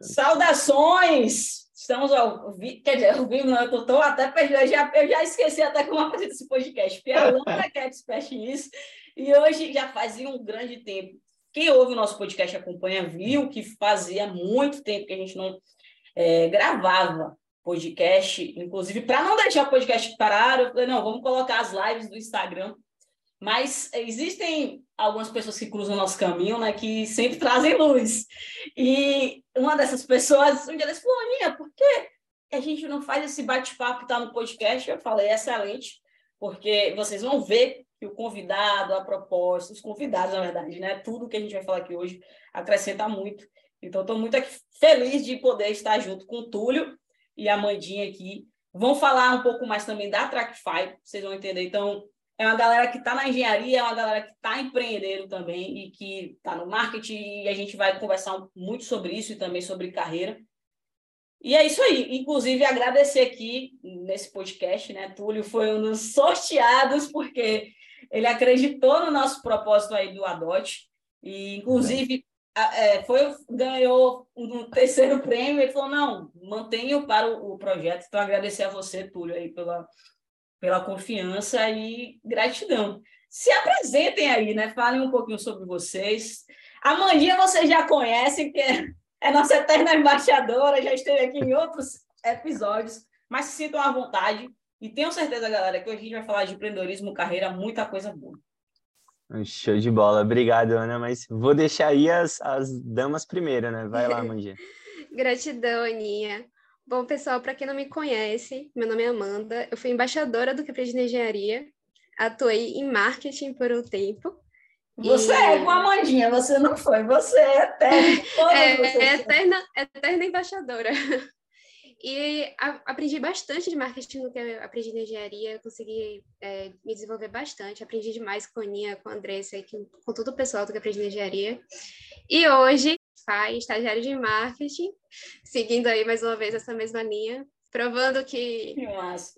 Saudações! Estamos ao vivo, quer dizer, ao vivo, não, eu estou até perdendo, eu já, eu já esqueci até como apresenta esse podcast, porque a Lambda Cat Specialist, e hoje já fazia um grande tempo. Quem ouve o nosso podcast acompanha, viu que fazia muito tempo que a gente não é, gravava podcast, inclusive, para não deixar o podcast parar, eu falei, não, vamos colocar as lives do Instagram mas existem algumas pessoas que cruzam nosso caminho, né, que sempre trazem luz. E uma dessas pessoas, um dia disse, Aninha, por que a gente não faz esse bate-papo tá no podcast? Eu falei, excelente, porque vocês vão ver que o convidado, a proposta, os convidados, na verdade, né, tudo que a gente vai falar aqui hoje acrescenta muito. Então, estou muito feliz de poder estar junto com o Túlio e a Mandinha aqui. Vão falar um pouco mais também da Trackfy, vocês vão entender. Então, é uma galera que está na engenharia, é uma galera que está empreendendo também e que está no marketing, e a gente vai conversar muito sobre isso e também sobre carreira. E é isso aí. Inclusive, agradecer aqui nesse podcast, né? Túlio foi um dos sorteados, porque ele acreditou no nosso propósito aí do Adote. E, inclusive, é, foi, ganhou um terceiro prêmio. Ele falou: não, mantenho para o projeto. Então, agradecer a você, Túlio, aí, pela, pela confiança e gratidão. Se apresentem aí, né? Falem um pouquinho sobre vocês. A Mandinha vocês já conhecem, que é, nossa eterna embaixadora, já esteve aqui em outros episódios, mas se sintam à vontade. E tenho certeza, galera, que hoje a gente vai falar de empreendedorismo, carreira, muita coisa boa. Show de bola. Obrigado, Ana. Mas vou deixar aí as, as damas primeiro, né? Vai lá, Mandinha. Gratidão, Aninha. Bom, pessoal, para quem não me conhece, meu nome é Amanda, eu fui embaixadora do Capri de Engenharia, atuei em marketing por um tempo. Você e... é com a Amandinha, você não foi, você é eterna. é, é eterna, eterna embaixadora. E aprendi bastante de marketing no que eu aprendi na engenharia, consegui é, me desenvolver bastante, aprendi demais com a Aninha, com a Andressa, e com, com todo o pessoal do que aprendi na engenharia. E hoje FAI, estagiário de marketing, seguindo aí mais uma vez essa mesma linha, provando que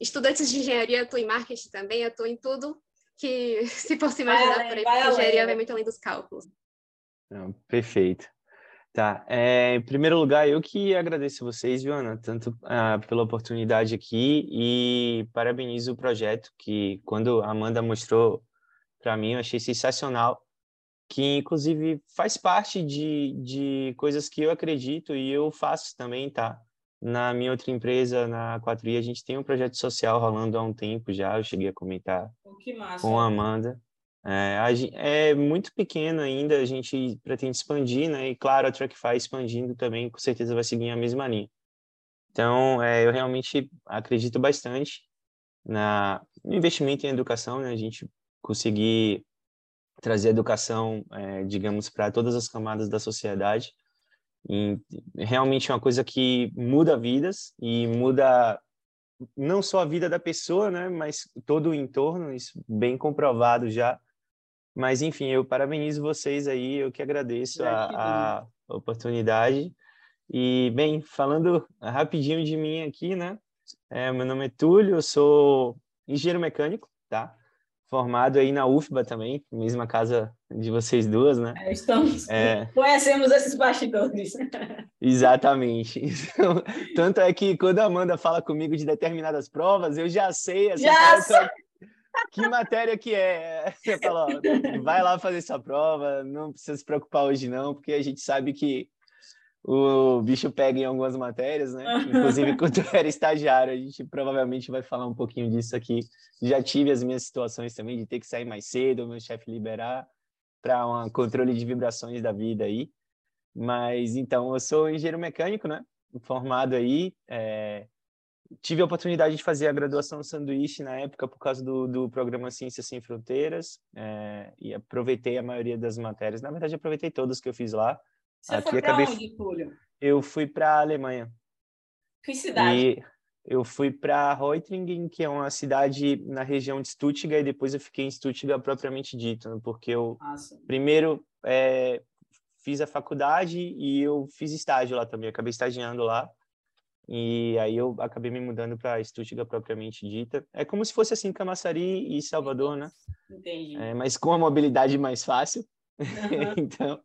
estudantes de engenharia atuam em marketing também, atuam em tudo que se possa imaginar vai por aí, porque engenharia vai muito além dos cálculos. Não, perfeito. Tá, é, em primeiro lugar, eu que agradeço vocês, Joana, tanto ah, pela oportunidade aqui e parabenizo o projeto que, quando a Amanda mostrou para mim, eu achei sensacional que inclusive faz parte de, de coisas que eu acredito e eu faço também, tá? Na minha outra empresa, na 4i, a gente tem um projeto social rolando há um tempo já, eu cheguei a comentar com a Amanda. É, é, muito pequeno ainda, a gente pretende expandir, né? E claro, a Trackfy expandindo também, com certeza vai seguir a mesma linha. Então, é, eu realmente acredito bastante na, no investimento em educação, né? A gente conseguir trazer educação, é, digamos, para todas as camadas da sociedade. E realmente é uma coisa que muda vidas e muda não só a vida da pessoa, né, mas todo o entorno, isso bem comprovado já. Mas enfim, eu parabenizo vocês aí, eu que agradeço a, a oportunidade. E bem, falando rapidinho de mim aqui, né? É, meu nome é Túlio, eu sou engenheiro mecânico, tá? Formado aí na UFBA também, mesma casa de vocês duas, né? É, estamos, é... conhecemos esses bastidores. Exatamente. Então, tanto é que quando a Amanda fala comigo de determinadas provas, eu já sei essa já sei. que matéria que é. Você fala, ó, vai lá fazer essa prova, não precisa se preocupar hoje não, porque a gente sabe que o bicho pega em algumas matérias, né? Inclusive, quando eu era estagiário, a gente provavelmente vai falar um pouquinho disso aqui. Já tive as minhas situações também de ter que sair mais cedo, o meu chefe liberar para um controle de vibrações da vida aí. Mas então, eu sou engenheiro mecânico, né? Formado aí. É... Tive a oportunidade de fazer a graduação sanduíche na época por causa do, do programa Ciências Sem Fronteiras é... e aproveitei a maioria das matérias. Na verdade, aproveitei todas que eu fiz lá você Aqui foi para acabei... onde, Túlio? Eu fui para a Alemanha. Que cidade? E eu fui para Reutringen, que é uma cidade na região de Stuttgart, e depois eu fiquei em Stuttgart propriamente dito, né? porque eu Nossa. primeiro é, fiz a faculdade e eu fiz estágio lá também, acabei estagiando lá. E aí eu acabei me mudando para Stuttgart propriamente dita. É como se fosse assim Camaçari e Salvador, né? Entendi. É, mas com a mobilidade mais fácil. Uhum. então,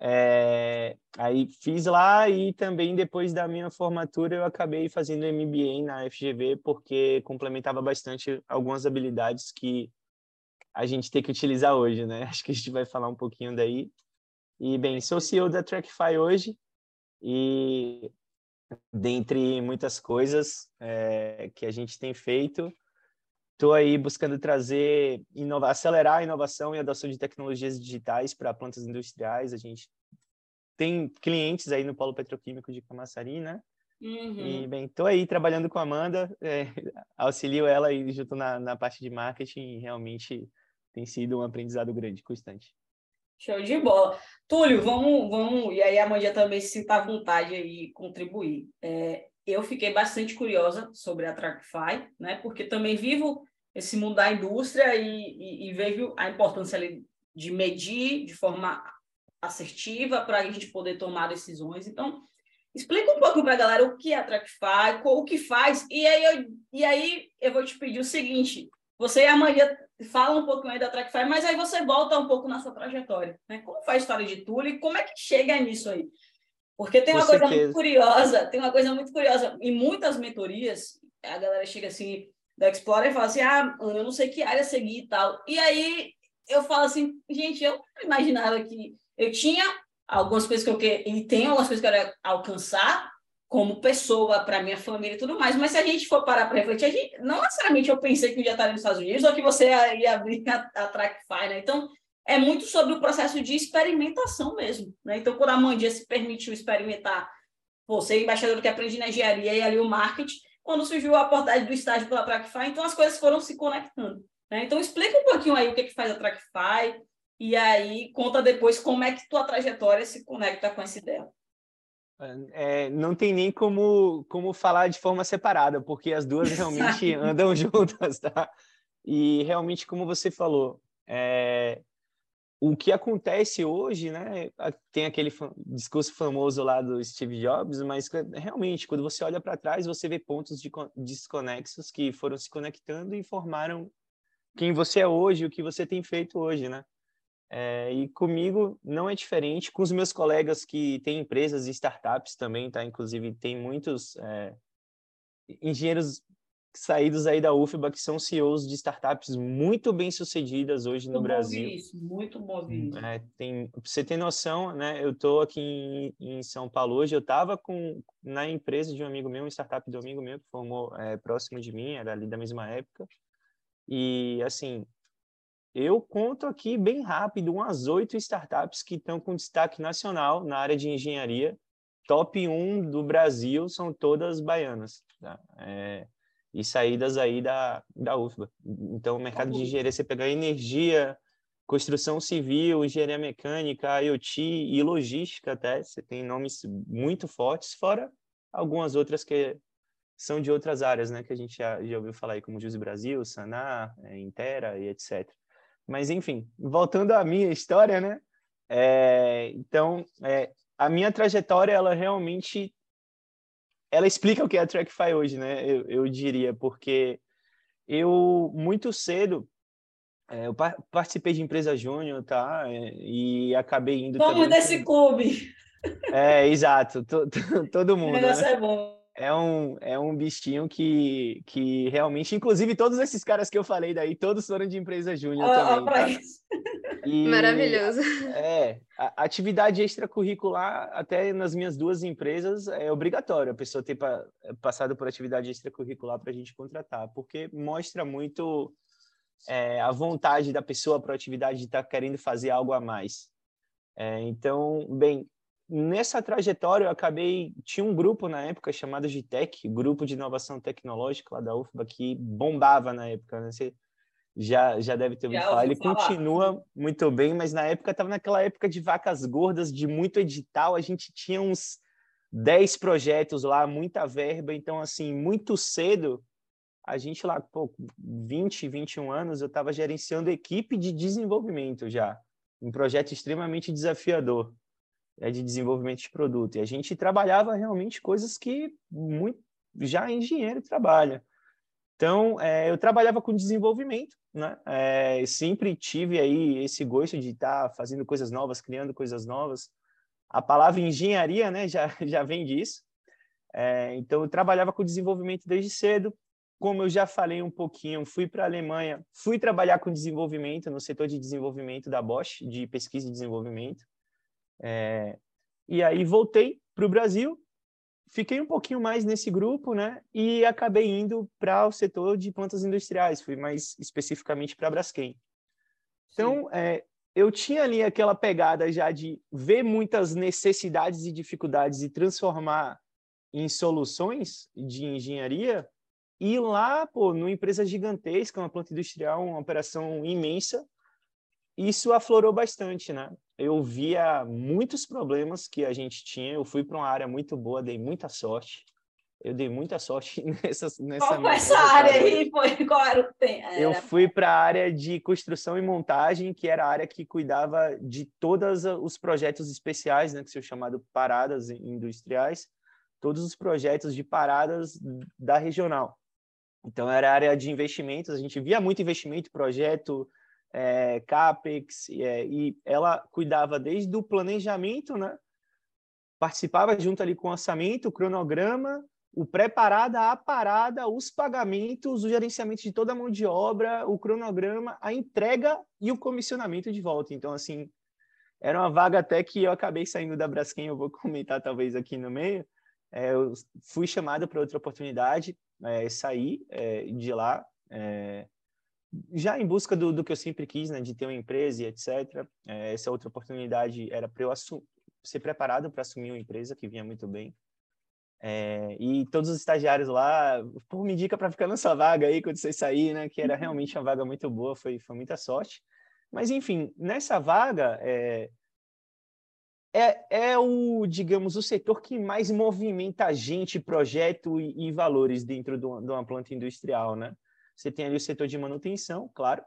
É, aí fiz lá e também depois da minha formatura eu acabei fazendo MBA na FGV porque complementava bastante algumas habilidades que a gente tem que utilizar hoje, né? Acho que a gente vai falar um pouquinho daí. E bem, sou CEO da Trackfy hoje e dentre muitas coisas é, que a gente tem feito, estou aí buscando trazer, inovar, acelerar a inovação e a adoção de tecnologias digitais para plantas industriais. A gente tem clientes aí no polo petroquímico de Camaçari, né? Uhum. E, bem, estou aí trabalhando com a Amanda, é, auxilio ela aí junto na, na parte de marketing e realmente tem sido um aprendizado grande, constante. Show de bola. Túlio, vamos, vamos, e aí a Mandia também se sinta à vontade aí contribuir. É, eu fiquei bastante curiosa sobre a Trackfy, né? Porque também vivo esse mundo da indústria e, e, e vejo a importância ali de medir de forma assertiva para a gente poder tomar decisões. Então, explica um pouco para a galera o que é a Trackfy, o que faz, e aí, eu, e aí eu vou te pedir o seguinte: você e a Maria fala um pouco aí da Trackfy, mas aí você volta um pouco na sua trajetória, né? Como foi a história de Túlio e como é que chega nisso aí? Porque tem uma Com coisa certeza. muito curiosa, tem uma coisa muito curiosa. Em muitas mentorias, a galera chega assim, da Explorer e fala assim, ah, eu não sei que área seguir e tal. E aí eu falo assim, gente, eu imaginava que eu tinha algumas coisas que eu queria, e tem algumas coisas que eu quero alcançar como pessoa, para minha família e tudo mais, mas se a gente for parar para refletir, a gente, não necessariamente eu pensei que eu ia estar nos Estados Unidos ou que você ia abrir a, a Trackfy, né? Então, é muito sobre o processo de experimentação mesmo. Né? Então, quando a Mandia se permitiu experimentar, você, embaixador que aprende na engenharia e ali o marketing, quando surgiu a oportunidade do estágio pela Trackfy, então as coisas foram se conectando. Né? Então, explica um pouquinho aí o que, que faz a Trackfy e aí conta depois como é que tua trajetória se conecta com essa ideia. É, não tem nem como, como falar de forma separada, porque as duas realmente andam juntas, tá? E realmente, como você falou, é, o que acontece hoje, né? Tem aquele discurso famoso lá do Steve Jobs, mas realmente, quando você olha para trás, você vê pontos de desconexos que foram se conectando e formaram quem você é hoje, o que você tem feito hoje, né? É, e comigo não é diferente, com os meus colegas que têm empresas e startups também, tá? Inclusive, tem muitos é, engenheiros saídos aí da UFBA, que são CEOs de startups muito bem sucedidas hoje no muito Brasil. Isso, muito bom isso. É, tem, pra você ter noção, né? Eu estou aqui em, em, São Paulo hoje, eu estava com na empresa de um amigo meu, uma startup um amigo meu que formou é, próximo de mim, era ali da mesma época. E assim, eu conto aqui bem rápido umas oito startups que estão com destaque nacional na área de engenharia. Top 1 do Brasil são todas baianas. Tá? É, e saídas aí da, da UFBA. Então, o mercado de engenharia, você pegar energia, construção civil, engenharia mecânica, IoT e logística até, você tem nomes muito fortes, fora algumas outras que são de outras áreas, né, que a gente já, já ouviu falar aí, como Jus Brasil, Sanar, é, Intera e etc. Mas, enfim, voltando à minha história, né, é, então, é, a minha trajetória, ela realmente ela explica o que é a Trackfy hoje, né? Eu, eu diria, porque eu muito cedo é, eu participei de empresa júnior, tá? É, e acabei indo. Vamos desse clube. É, exato. todo mundo. O negócio né? é bom é um, é um bichinho que, que realmente, inclusive todos esses caras que eu falei daí, todos foram de empresa júnior também. Tá? E, Maravilhoso. É, a atividade extracurricular, até nas minhas duas empresas, é obrigatório a pessoa ter pa, passado por atividade extracurricular para a gente contratar, porque mostra muito é, a vontade da pessoa para a atividade de estar tá querendo fazer algo a mais. É, então, bem, nessa trajetória eu acabei tinha um grupo na época chamado GTEC, grupo de inovação tecnológica lá da UFBA que bombava na época, né? Você já já deve ter ouvido já falar. Ele falar. continua muito bem, mas na época estava naquela época de vacas gordas, de muito edital, a gente tinha uns 10 projetos lá, muita verba, então assim, muito cedo a gente lá, pô, 20, 21 anos, eu estava gerenciando equipe de desenvolvimento já, um projeto extremamente desafiador é de desenvolvimento de produto. E a gente trabalhava realmente coisas que muito já engenheiro trabalha. Então, é, eu trabalhava com desenvolvimento, né? É, sempre tive aí esse gosto de estar tá fazendo coisas novas, criando coisas novas. a palavra engenharia, né, já, já vem disso. É, então, eu trabalhava com desenvolvimento desde cedo. Como eu já falei um pouquinho, fui para a Alemanha, fui trabalhar com desenvolvimento no setor de desenvolvimento da Bosch, de pesquisa e desenvolvimento. É, e aí voltei para o Brasil, fiquei um pouquinho mais nesse grupo, né? E acabei indo para o setor de plantas industriais, fui mais especificamente para a Braskem. Então, é, eu tinha ali aquela pegada já de ver muitas necessidades e dificuldades e transformar em soluções de engenharia. E lá, pô, numa empresa gigantesca, uma planta industrial, uma operação imensa, isso aflorou bastante, né? Eu via muitos problemas que a gente tinha. Eu fui para uma área muito boa, dei muita sorte. Eu dei muita sorte nessa nessa Qual foi essa área aí? Foi, qual era o tempo? Eu fui para a área de construção e montagem, que era a área que cuidava de todos os projetos especiais, né, que são chamados paradas industriais, todos os projetos de paradas da regional. Então era a área de investimentos, a gente via muito investimento, projeto, é, CAPEX, é, e ela cuidava desde o planejamento, né? participava junto ali com o orçamento, o cronograma, o pré-parada, a parada, os pagamentos, o gerenciamento de toda a mão de obra, o cronograma, a entrega e o comissionamento de volta. Então, assim, era uma vaga até que eu acabei saindo da Braskem, eu vou comentar talvez aqui no meio. É, eu fui chamado para outra oportunidade, é, saí é, de lá, é, já em busca do, do que eu sempre quis, né, de ter uma empresa e etc. É, essa outra oportunidade era para eu ser preparado para assumir uma empresa que vinha muito bem. É, e todos os estagiários lá, por me indica para ficar nessa vaga aí quando você sair, né? Que era uhum. realmente uma vaga muito boa, foi, foi muita sorte. Mas enfim, nessa vaga é, é, é o, digamos, o setor que mais movimenta gente, projeto e, e valores dentro de uma, de uma planta industrial, né? Você tem ali o setor de manutenção, claro,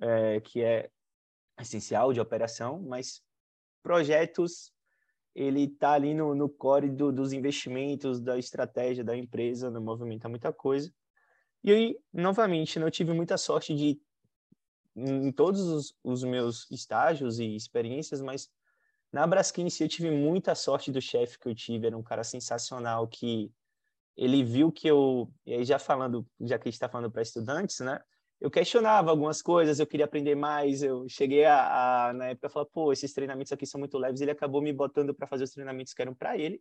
é, que é essencial de operação, mas projetos ele está ali no, no core do, dos investimentos, da estratégia da empresa, não movimenta muita coisa. E aí, novamente, não tive muita sorte de, em todos os, os meus estágios e experiências, mas na Braskem eu tive muita sorte do chefe que eu tive, era um cara sensacional que ele viu que eu, e aí já falando, já que está falando para estudantes, né? Eu questionava algumas coisas, eu queria aprender mais, eu cheguei a, a na época, falar, pô, esses treinamentos aqui são muito leves, ele acabou me botando para fazer os treinamentos que eram para ele,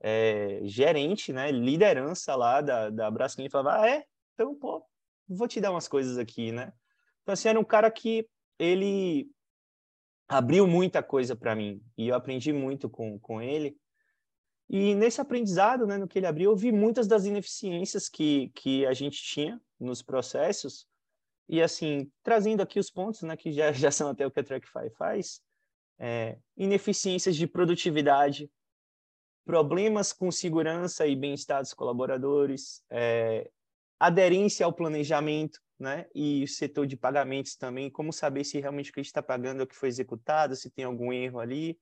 é, gerente, né, liderança lá da, da Braskem, e falava, ah, é? Então, pô, vou te dar umas coisas aqui, né? Então, assim, era um cara que ele abriu muita coisa para mim, e eu aprendi muito com, com ele, e nesse aprendizado, né, no que ele abriu, eu vi muitas das ineficiências que, que a gente tinha nos processos. E, assim, trazendo aqui os pontos, né, que já, já são até o que a Trackfy faz, é, ineficiências de produtividade, problemas com segurança e bem-estar dos colaboradores, é, aderência ao planejamento, né? E o setor de pagamentos também, como saber se realmente o que está pagando é o que foi executado, se tem algum erro ali.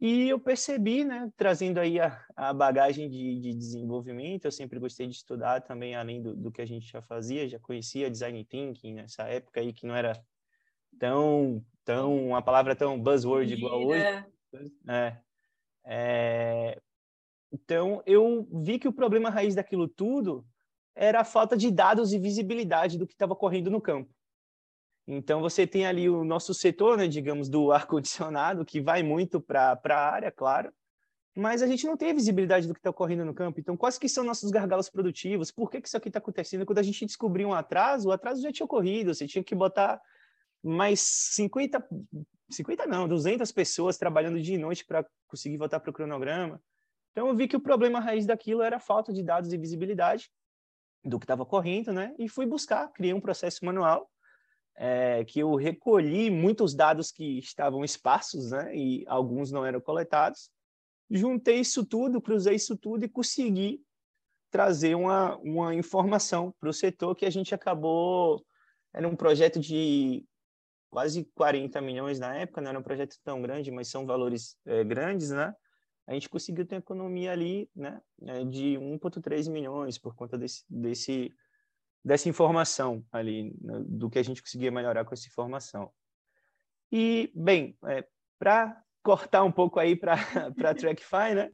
E eu percebi, né, trazendo aí a, a bagagem de, de, desenvolvimento, eu sempre gostei de estudar também, além do, do, que a gente já fazia, já conhecia design thinking nessa época aí, que não era tão, tão uma palavra tão buzzword igual hoje. É, é, então, eu vi que o problema raiz daquilo tudo era a falta de dados e visibilidade do que estava ocorrendo no campo. Então, você tem ali o nosso setor, né, digamos, do ar-condicionado, que vai muito para a área, claro, mas a gente não tem a visibilidade do que está ocorrendo no campo. Então, quais que são nossos gargalos produtivos? Por que, que isso aqui está acontecendo? Quando a gente descobriu um atraso, o atraso já tinha ocorrido, você tinha que botar mais 50, 50 não, 200 pessoas trabalhando dia e noite para conseguir voltar para o cronograma. Então, eu vi que o problema raiz daquilo era a falta de dados e visibilidade do que estava ocorrendo, né? E fui buscar, criei um processo manual é, que eu recolhi muitos dados que estavam esparsos, né, e alguns não eram coletados. Juntei isso tudo, cruzei isso tudo e consegui trazer uma, uma informação para o setor que a gente acabou. Era um projeto de quase 40 milhões na época, não era um projeto tão grande, mas são valores é, grandes, né? A gente conseguiu ter economia ali, né, de 1,3 milhões por conta desse, desse dessa informação ali, né, do que a gente conseguia melhorar com essa informação. E, bem, é, para cortar um pouco aí para a TrackFi, né?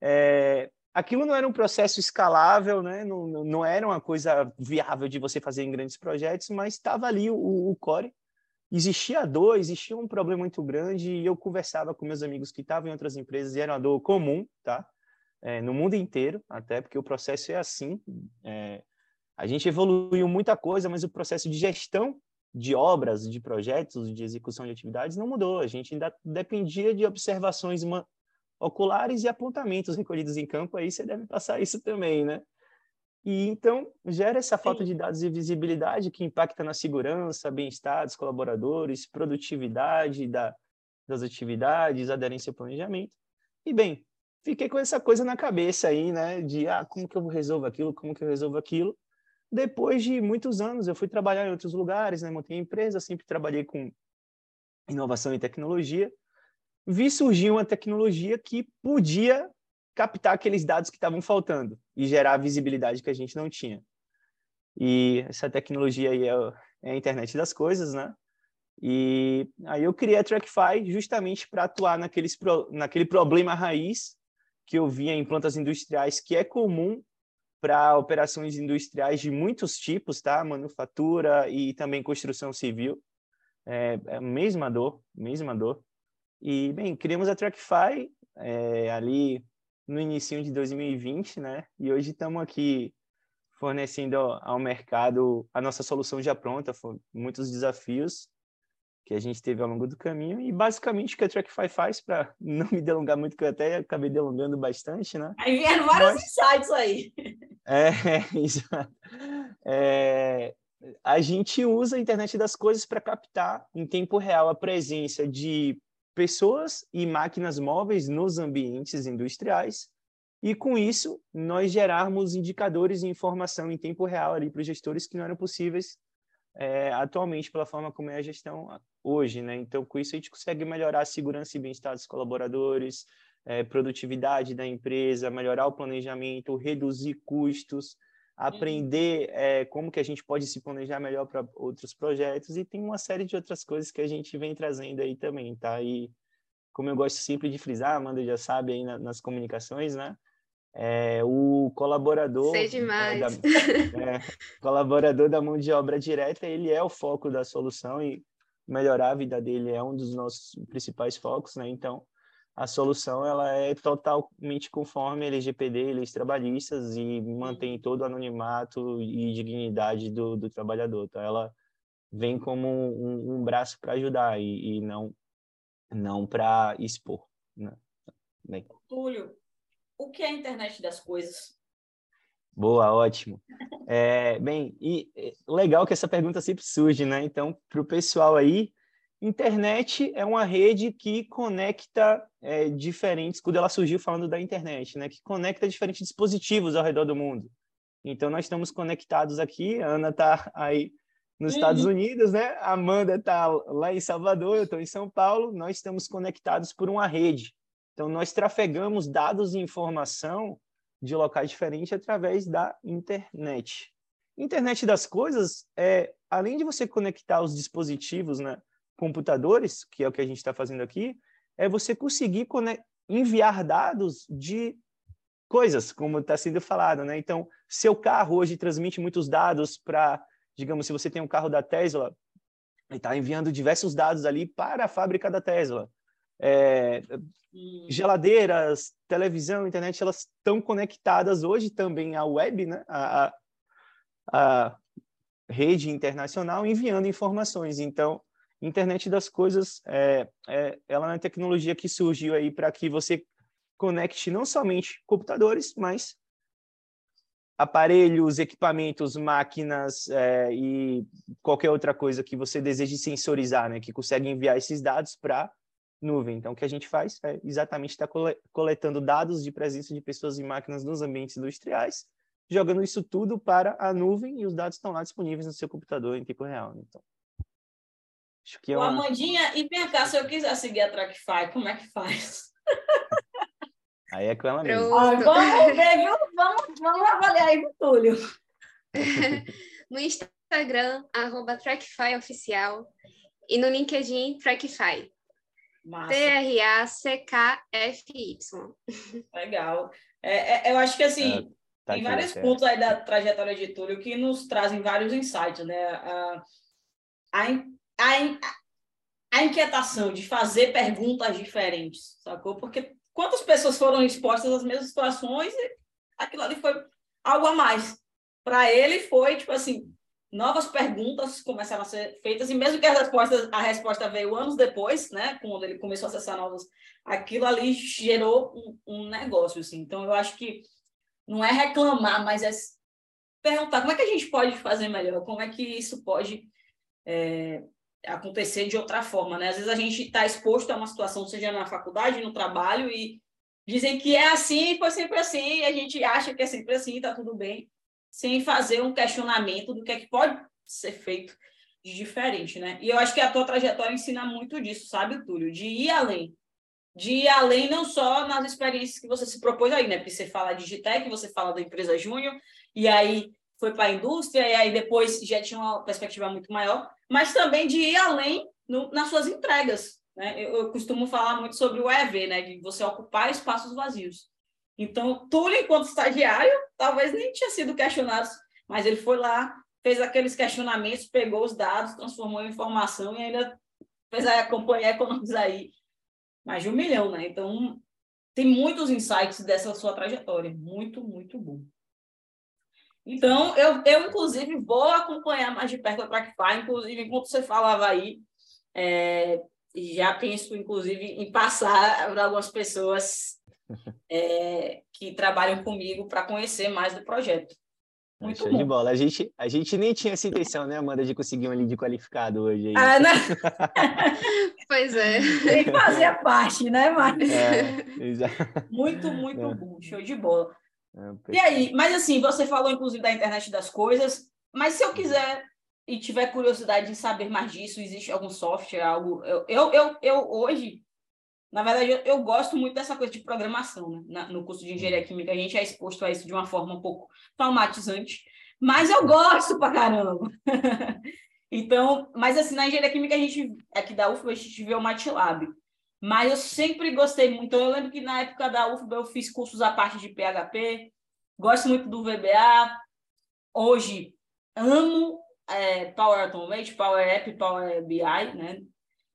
É, aquilo não era um processo escalável, né? Não, não era uma coisa viável de você fazer em grandes projetos, mas estava ali o, o core. Existia dor, existia um problema muito grande e eu conversava com meus amigos que estavam em outras empresas e era uma dor comum, tá? É, no mundo inteiro, até porque o processo é assim. É, a gente evoluiu muita coisa, mas o processo de gestão de obras, de projetos, de execução de atividades não mudou. A gente ainda dependia de observações oculares e apontamentos recolhidos em campo, aí você deve passar isso também, né? E então gera essa falta de dados e visibilidade que impacta na segurança, bem-estar dos colaboradores, produtividade da, das atividades, aderência ao planejamento. E bem, fiquei com essa coisa na cabeça aí, né? De ah, como que eu resolvo aquilo, como que eu resolvo aquilo. Depois de muitos anos, eu fui trabalhar em outros lugares, né? Montei empresa, sempre trabalhei com inovação e tecnologia. Vi surgir uma tecnologia que podia captar aqueles dados que estavam faltando e gerar a visibilidade que a gente não tinha. E essa tecnologia aí é, é a internet das coisas, né? E aí eu criei a TrackFi justamente para atuar naqueles, naquele problema raiz que eu via em plantas industriais, que é comum para operações industriais de muitos tipos, tá? Manufatura e também construção civil. É, é a mesma dor, mesma dor. E, bem, criamos a TrackFi é, ali no início de 2020, né? E hoje estamos aqui fornecendo ao mercado a nossa solução já pronta, muitos desafios, que a gente teve ao longo do caminho. E basicamente o que a Trackify faz, para não me delongar muito, que eu até acabei delongando bastante, né? Aí vieram vários Mas... insights aí. É, exato. É, a gente usa a internet das coisas para captar em tempo real a presença de pessoas e máquinas móveis nos ambientes industriais. E com isso, nós gerarmos indicadores e informação em tempo real ali para os gestores que não eram possíveis é, atualmente pela forma como é a gestão hoje, né? Então, com isso a gente consegue melhorar a segurança e bem-estar dos colaboradores, é, produtividade da empresa, melhorar o planejamento, reduzir custos, aprender é, como que a gente pode se planejar melhor para outros projetos e tem uma série de outras coisas que a gente vem trazendo aí também, tá? E como eu gosto sempre de frisar, Amanda já sabe aí na, nas comunicações, né? É, o colaborador. É, da, é, colaborador da mão de obra direta ele é o foco da solução e melhorar a vida dele é um dos nossos principais focos né então a solução ela é totalmente conforme LGPD, leis trabalhistas e mantém todo o anonimato e dignidade do, do trabalhador. Então, ela vem como um, um braço para ajudar e, e, não não para expor. Né? Bem. Túlio, o que é a internet das coisas? Boa, ótimo. É, bem, e legal que essa pergunta sempre surge, né? Então, para o pessoal aí, internet é uma rede que conecta é, diferentes, quando ela surgiu falando da internet, né? Que conecta diferentes dispositivos ao redor do mundo. Então, nós estamos conectados aqui, a Ana está aí nos uhum. Estados Unidos, né? A Amanda está lá em Salvador, eu estou em São Paulo, nós estamos conectados por uma rede. Então, nós trafegamos dados e informação de locais diferentes através da internet. Internet das coisas é, além de você conectar os dispositivos, né, computadores, que é o que a gente está fazendo aqui, é você conseguir enviar dados de coisas, como está sendo falado, né? Então, seu carro hoje transmite muitos dados para, digamos, se você tem um carro da Tesla, ele está enviando diversos dados ali para a fábrica da Tesla. É, geladeiras, televisão, internet, elas estão conectadas hoje também à web, né? A, a, rede internacional enviando informações. Então, internet das coisas, é, é, ela é uma tecnologia que surgiu aí para que você conecte não somente computadores, mas aparelhos, equipamentos, máquinas é, e qualquer outra coisa que você deseje sensorizar, né? Que consegue enviar esses dados para nuvem. Então, o que a gente faz é exatamente estar coletando dados de presença de pessoas e máquinas nos ambientes industriais, jogando isso tudo para a nuvem e os dados estão lá disponíveis no seu computador em tempo real. Então, acho que é uma... Amandinha, e vem cá, se eu quiser seguir a TrackFi, como é que faz? Aí é com ela mesmo. Ah, vamos ver, viu? Vamos, vamos avaliar aí o Túlio. no Instagram, arroba TrackFi Oficial, e no LinkedIn, TrackFi. T-R-A-C-K-F-Y. Legal. É, é, eu acho que assim, é, tá tem vários pontos aí da trajetória de Túlio que nos trazem vários insights, né? A, a, a, a inquietação de fazer perguntas diferentes, sacou? Porque quantas pessoas foram expostas às mesmas situações e aquilo ali foi algo a mais. Para ele foi, tipo assim, novas perguntas começaram a ser feitas, e mesmo que a resposta, a resposta veio anos depois, né, quando ele começou a acessar novos, aquilo ali gerou um, um negócio, assim. Então, eu acho que não é reclamar, mas é perguntar como é que a gente pode fazer melhor, como é que isso pode é, acontecer de outra forma, né? Às vezes a gente está exposto a uma situação, seja na faculdade, no trabalho, e dizem que é assim, foi sempre assim, e a gente acha que é sempre assim, está tudo bem sem fazer um questionamento do que é que pode ser feito de diferente, né? E eu acho que a tua trajetória ensina muito disso, sabe, Túlio? De ir além. De ir além não só nas experiências que você se propôs aí, né? Porque você fala de Digitec, você fala da empresa Júnior, e aí foi para a indústria, e aí depois já tinha uma perspectiva muito maior, mas também de ir além no, nas suas entregas. Né? Eu, eu costumo falar muito sobre o EV, né? De você ocupar espaços vazios. Então, Túlio, enquanto estagiário, talvez nem tinha sido questionado, mas ele foi lá, fez aqueles questionamentos, pegou os dados, transformou em informação e ainda fez a companhia economizar aí mais de um milhão, né? Então, tem muitos insights dessa sua trajetória. Muito, muito bom. Então, eu, eu inclusive, vou acompanhar mais de perto a Trackfy, inclusive, enquanto você falava aí, é, já penso, inclusive, em passar para algumas pessoas é, que trabalham comigo para conhecer mais do projeto. Muito Show bom. de bola. A gente, a gente nem tinha essa intenção, né, Amanda, de conseguir um lead qualificado hoje. Aí. Ah, não. pois é. Tem que fazer a parte, né, Marcos? É, muito, muito é. bom. Show de bola. É, e aí, mas assim, você falou inclusive da internet das coisas, mas se eu quiser e tiver curiosidade em saber mais disso, existe algum software, algo. Eu, eu, eu, eu hoje na verdade, eu, eu, gosto muito dessa coisa de programação. Né? Na, no curso de engenharia química, a gente é exposto a isso de uma forma um pouco traumatizante, mas eu gosto pra caramba. então, mas assim, na engenharia química, a gente, aqui da UFBA, a gente vê o MATLAB. Mas eu sempre gostei muito. Então, eu lembro que na época da UFBA eu fiz cursos à parte de PHP, gosto muito do VBA. Hoje, amo é, Power Automate, Power App, Power BI, né?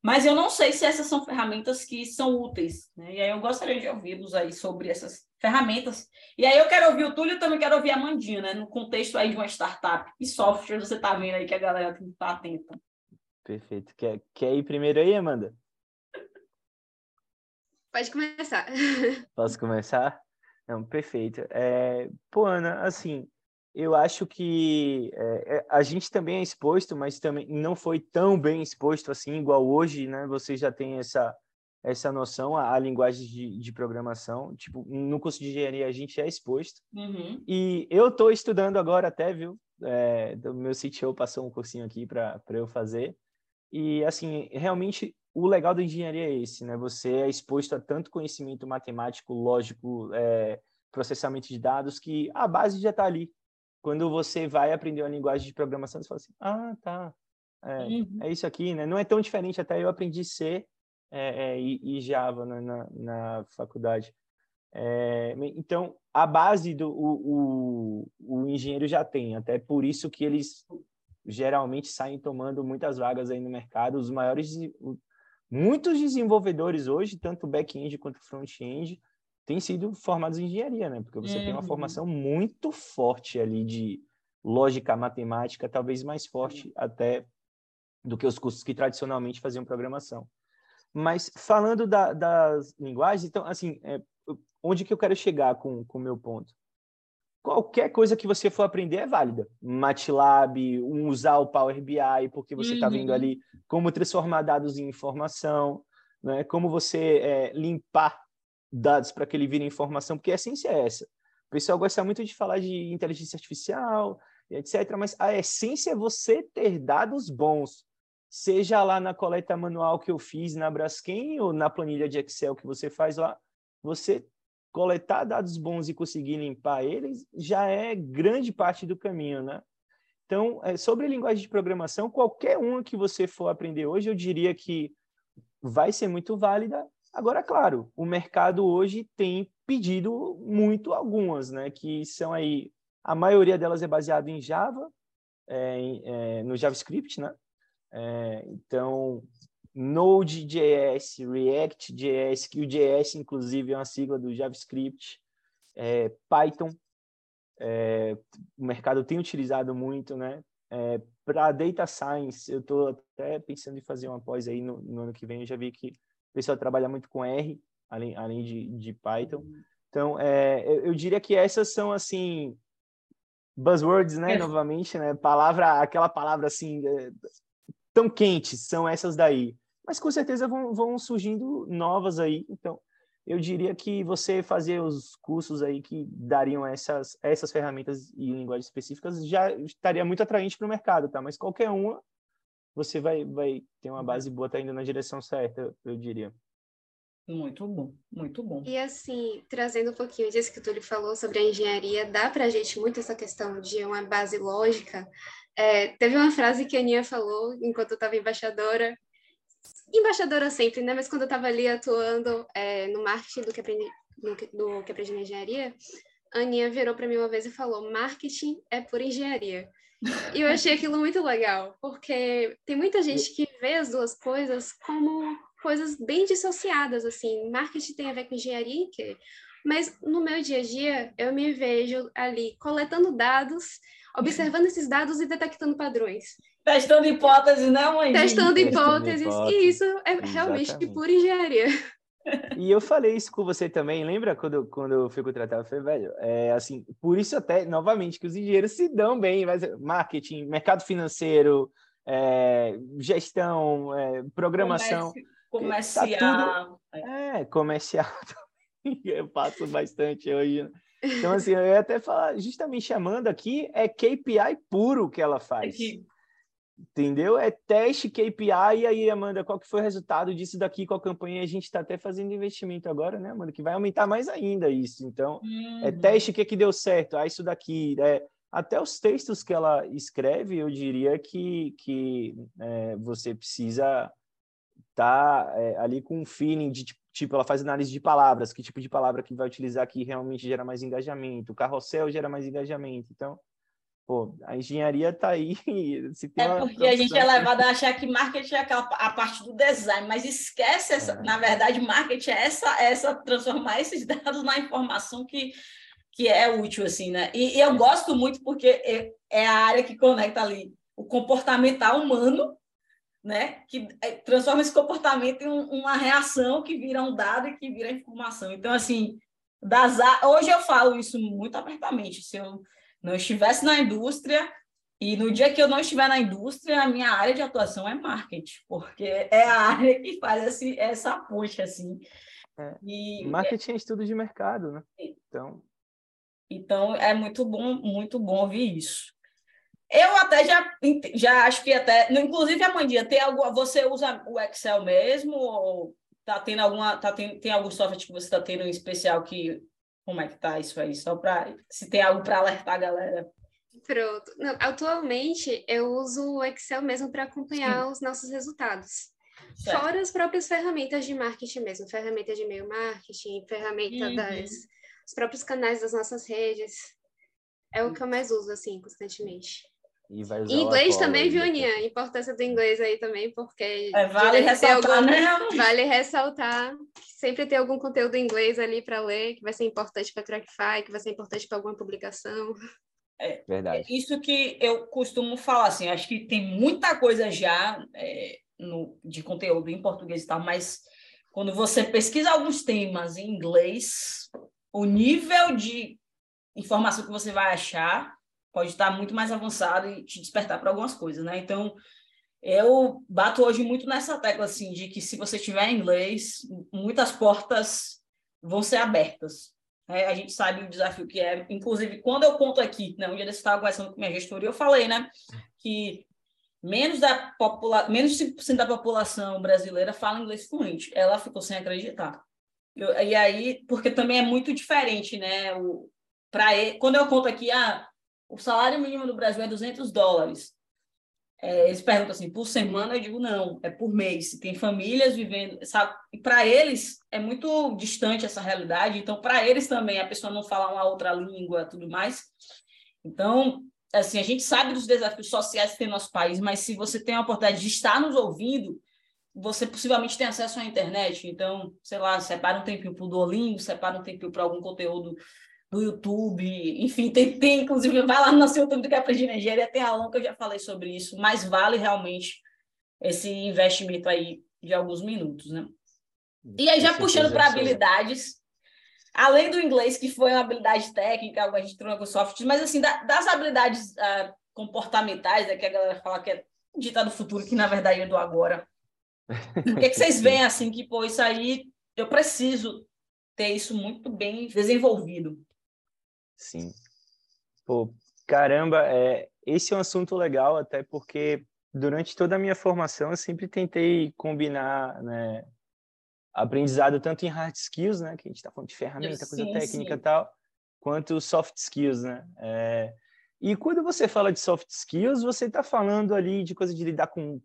Mas eu não sei se essas são ferramentas que são úteis. Né? E aí eu gostaria de ouvi-los aí sobre essas ferramentas. E aí eu quero ouvir o Túlio e também quero ouvir a Mandinha, né? No contexto aí de uma startup. Que software você está vendo aí que a galera tem que estar atenta? Perfeito. Quer, quer ir primeiro aí, Amanda? Pode começar. Posso começar? Não, perfeito. É, pô, Ana, assim, eu acho que é, é, a gente também é exposto, mas também não foi tão bem exposto assim, igual hoje, né? Você já tem essa, essa noção, a, a linguagem de, de, programação. Tipo, no curso de engenharia a gente é exposto. Uhum. E eu estou estudando agora até, viu? É, do meu CTO passou um cursinho aqui para eu fazer. E, assim, realmente o legal da engenharia é esse, né? Você é exposto a tanto conhecimento matemático, lógico, é, processamento de dados, que a base já está ali quando você vai aprender uma linguagem de programação, você fala assim, ah, tá, é, uhum. é isso aqui, né? Não é tão diferente, até eu aprendi C é, é, e, e, Java na, na, na faculdade. É, então, a base do o, o, o, engenheiro já tem, até por isso que eles geralmente saem tomando muitas vagas aí no mercado. Os maiores, muitos desenvolvedores hoje, tanto back-end quanto front-end, têm sido formados em engenharia, né? Porque você uhum. tem uma uhum. formação muito forte ali de lógica matemática, talvez mais forte até do que os cursos que tradicionalmente faziam programação. Mas falando da, das linguagens, então, assim, é, onde que eu quero chegar com o meu ponto? Qualquer coisa que você for aprender é válida. MATLAB, usar o Power BI, porque você está uhum. vendo ali como transformar dados em informação, né? como você é, limpar dados para que ele vire informação, porque a essência é essa. O pessoal gosta muito de falar de inteligência artificial, etc., mas a essência é você ter dados bons, seja lá na coleta manual que eu fiz na Braskem ou na planilha de Excel que você faz lá, você coletar dados bons e conseguir limpar eles já é grande parte do caminho, né? Então, é, sobre linguagem de programação, qualquer uma que você for aprender hoje, eu diria que vai ser muito válida. Agora, claro, o mercado hoje tem pedido muito algumas, né? Que são aí, a maioria delas é baseada em Java, é, é, no JavaScript, né? É, então, Node.js, React.js, que o JS, inclusive, é uma sigla do JavaScript, é, Python, é, o mercado tem utilizado muito, né? É, Para Data Science, eu estou até pensando em fazer uma pós aí no, no, ano que vem, eu já vi que o pessoal trabalha muito com R, além, além de, de Python. Então, é, eu, eu, diria que essas são, assim, buzzwords, né? Novamente, né? Palavra, aquela palavra, assim, é, tão quentes, são essas daí. Mas com certeza vão, vão surgindo novas aí, então eu diria que você fazer os cursos aí que dariam essas, essas ferramentas e linguagens específicas já estaria muito atraente para o mercado, tá? Mas qualquer uma, você vai, vai ter uma base boa, tá indo na direção certa, eu diria. Muito bom, muito bom. E assim, trazendo um pouquinho disso que o Túlio falou sobre a engenharia, dá para a gente muito essa questão de uma base lógica. É, teve uma frase que a Aninha falou enquanto eu estava embaixadora, embaixadora sempre, né? Mas quando eu estava ali atuando é, no marketing do que aprendi, no, do que aprendi na engenharia, a Aninha virou para mim uma vez e falou: marketing é por engenharia. E eu achei aquilo muito legal, porque tem muita gente que vê as duas coisas como coisas bem dissociadas, assim. Marketing tem a ver com engenharia, que mas no meu dia a dia eu me vejo ali coletando dados, observando esses dados e detectando padrões. Testando hipóteses, né, mãe? Testando hipóteses, hipóteses. e isso é Exatamente. realmente pura engenharia. E eu falei isso com você também, lembra quando, quando eu fui contratado? Eu falei, velho, é assim, por isso até, novamente, que os engenheiros se dão bem, mas marketing, mercado financeiro, é, gestão, é, programação. Comércio, comercial. Tá tudo, é, comercial. eu faço bastante hoje. Né? Então, assim, eu ia até falar, justamente chamando aqui, é KPI puro que ela faz. É que Entendeu? É teste KPI, e aí, Amanda, qual que foi o resultado disso daqui com a campanha? A gente está até fazendo investimento agora, né, Amanda? Que vai aumentar mais ainda isso. Então, é uhum. é teste o que, que deu certo, ah, isso daqui. É, até os textos que ela escreve, eu diria que, que é, você precisa estar tá, é, ali com um feeling de tipo, tipo, ela faz análise de palavras, que tipo de palavra que vai utilizar que realmente gera mais engajamento, o carrossel gera mais engajamento. Então, Pô, a engenharia tá aí. é porque a gente é levado a achar que marketing é aquela, a parte do design, mas esquece essa. É. Na verdade, marketing é essa, essa transformar esses dados na informação que, que é útil, assim, né? E, e eu gosto muito porque é, é, a área que conecta ali o comportamental humano, né? Que é, transforma esse comportamento em um, uma reação que vira um dado e que vira informação. Então, assim, das, hoje eu falo isso muito abertamente. Se eu não estivesse na indústria, e no dia que eu não estiver na indústria, a minha área de atuação é marketing, porque é a área que faz esse, essa ponte, assim. É. E, marketing é estudo de mercado, né? Então... Então, é muito bom, muito bom ouvir isso. Eu até já, já acho que até, inclusive, Amandinha, tem algo, você usa o Excel mesmo ou tá tendo alguma, tá tendo, tem algum software que você está tendo em especial que como é que tá isso aí? Só para se tem algo para alertar a galera. Pronto. Não, atualmente eu uso o Excel mesmo para acompanhar Sim. os nossos resultados. Certo. Fora as próprias ferramentas de marketing mesmo, ferramentas de e-mail marketing, ferramenta uhum. das os próprios canais das nossas redes. É o que eu mais uso assim constantemente. E vai usar inglês também, viu, Aninha? A importância do inglês aí também, porque. É, vale ressaltar, algum, né? Vale ressaltar sempre tem algum conteúdo em inglês ali para ler, que vai ser importante para Trackify, que vai ser importante para alguma publicação. É, Verdade. Isso que eu costumo falar, assim, acho que tem muita coisa já é, no, de conteúdo em português e tal, mas quando você pesquisa alguns temas em inglês, o nível de informação que você vai achar pode estar muito mais avançado e te despertar para algumas coisas, né? Então, eu bato hoje muito nessa tecla, assim, de que se você tiver inglês, muitas portas vão ser abertas. É, a gente sabe o desafio que é. Inclusive, quando eu conto aqui, né, um dia desse estava conversando com minha gestoria, eu falei, né, que menos, da popula menos de 5% da população brasileira fala inglês fluente. Ela ficou sem acreditar. Eu, e aí, porque também é muito diferente, né? O, pra, quando eu conto aqui, ah, o salário mínimo do Brasil é 200 dólares. É, eles perguntam assim, por semana? Eu digo, não, é por mês. Tem famílias vivendo, sabe? Para eles é muito distante essa realidade, então para eles também a pessoa não falar uma outra língua, tudo mais. Então, assim, a gente sabe dos desafios sociais que tem no nosso país, mas se você tem a oportunidade de estar nos ouvindo, você possivelmente tem acesso à internet. Então, sei lá, separa um tempinho para o Duolingo, separa um tempinho para algum conteúdo do YouTube, enfim, tem, tem, inclusive, vai lá no nosso YouTube do que aprendi na Nigéria, tem aula que eu já falei sobre isso, mas vale realmente esse investimento aí de alguns minutos, né? E aí, já puxando para habilidades, além do inglês, que foi uma habilidade técnica, a gente trouxe soft, mas assim, das habilidades uh, comportamentais, né, que a galera fala que é dita do futuro, que na verdade é do agora. O que, é que vocês veem assim que, pô, isso aí eu preciso ter isso muito bem desenvolvido? Sim. Pô, caramba, é, esse é um assunto legal, até porque durante toda a minha formação eu sempre tentei combinar, né, aprendizado tanto em hard skills, né, que a gente está falando de ferramenta, sim, coisa técnica e tal, quanto soft skills, né. É, e quando você fala de soft skills, você está falando ali de coisa de lidar com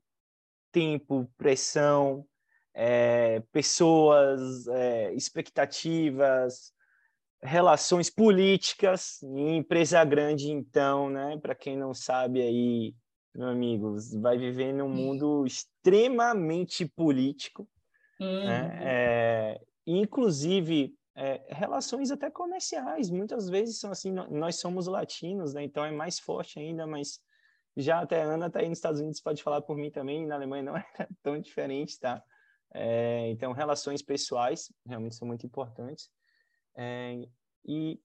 tempo, pressão, é, pessoas, é, expectativas, relações políticas em empresa grande, então, né? Para quem não sabe aí, meu amigo, vai viver num mundo extremamente político, né? uhum. né? É, inclusive é, relações até comerciais, muitas vezes são assim. Nós somos latinos, né? Então é mais forte ainda, mas já até a Ana está aí nos Estados Unidos, pode falar por mim também, na Alemanha não é tão diferente, tá? É, então, relações pessoais realmente são muito importantes. É, e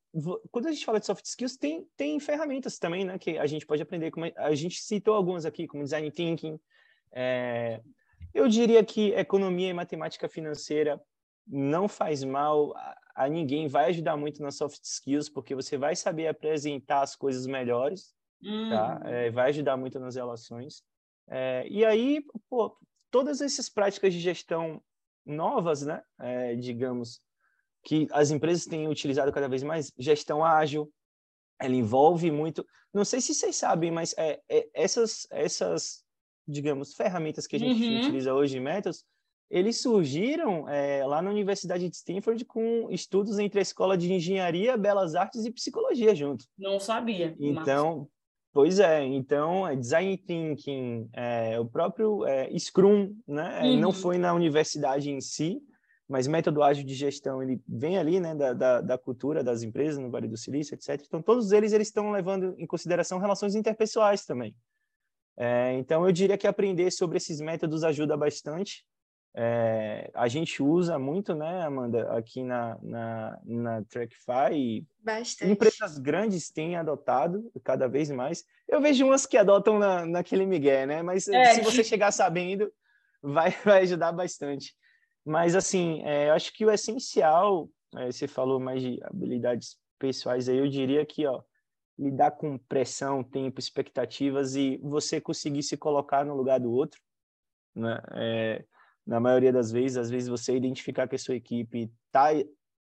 quando a gente fala de soft skills, tem, tem ferramentas também, né, que a gente pode aprender. Como a gente citou algumas aqui, como design thinking. É, eu diria que economia e matemática financeira não faz mal a, a, ninguém, vai ajudar muito nas soft skills, porque você vai saber apresentar as coisas melhores, hum. tá? Uhum. É, vai ajudar muito nas relações. É, e aí, pô, todas essas práticas de gestão novas, né, é, digamos, que as empresas têm utilizado cada vez mais gestão ágil. Ela envolve muito. Não sei se vocês sabem, mas é, é essas, essas, digamos, ferramentas que a gente uhum. utiliza hoje métodos, eles surgiram é, lá na Universidade de Stanford com estudos entre a Escola de Engenharia, Belas Artes e Psicologia junto. Não sabia. Então, pois é. Então, é Design Thinking, é, o próprio é, Scrum, né? Uhum. Não foi na universidade em si, mas método ágil de gestão ele vem ali né da, da, da, cultura das empresas no Vale do Silício etc. Então todos eles eles estão levando em consideração relações interpessoais também. É, então eu diria que aprender sobre esses métodos ajuda bastante. É, a gente usa muito né Amanda aqui na na, na Trackfy bastante. empresas grandes têm adotado cada vez mais. Eu vejo umas que adotam na, naquele migué né mas é. se você chegar sabendo vai vai ajudar bastante mas, assim, é, eu acho que o essencial, é, você falou mais de habilidades pessoais aí, eu diria que, ó, lidar com pressão, tempo, expectativas e você conseguir se colocar no lugar do outro, né? É, na maioria das vezes, às vezes você identificar que a sua equipe está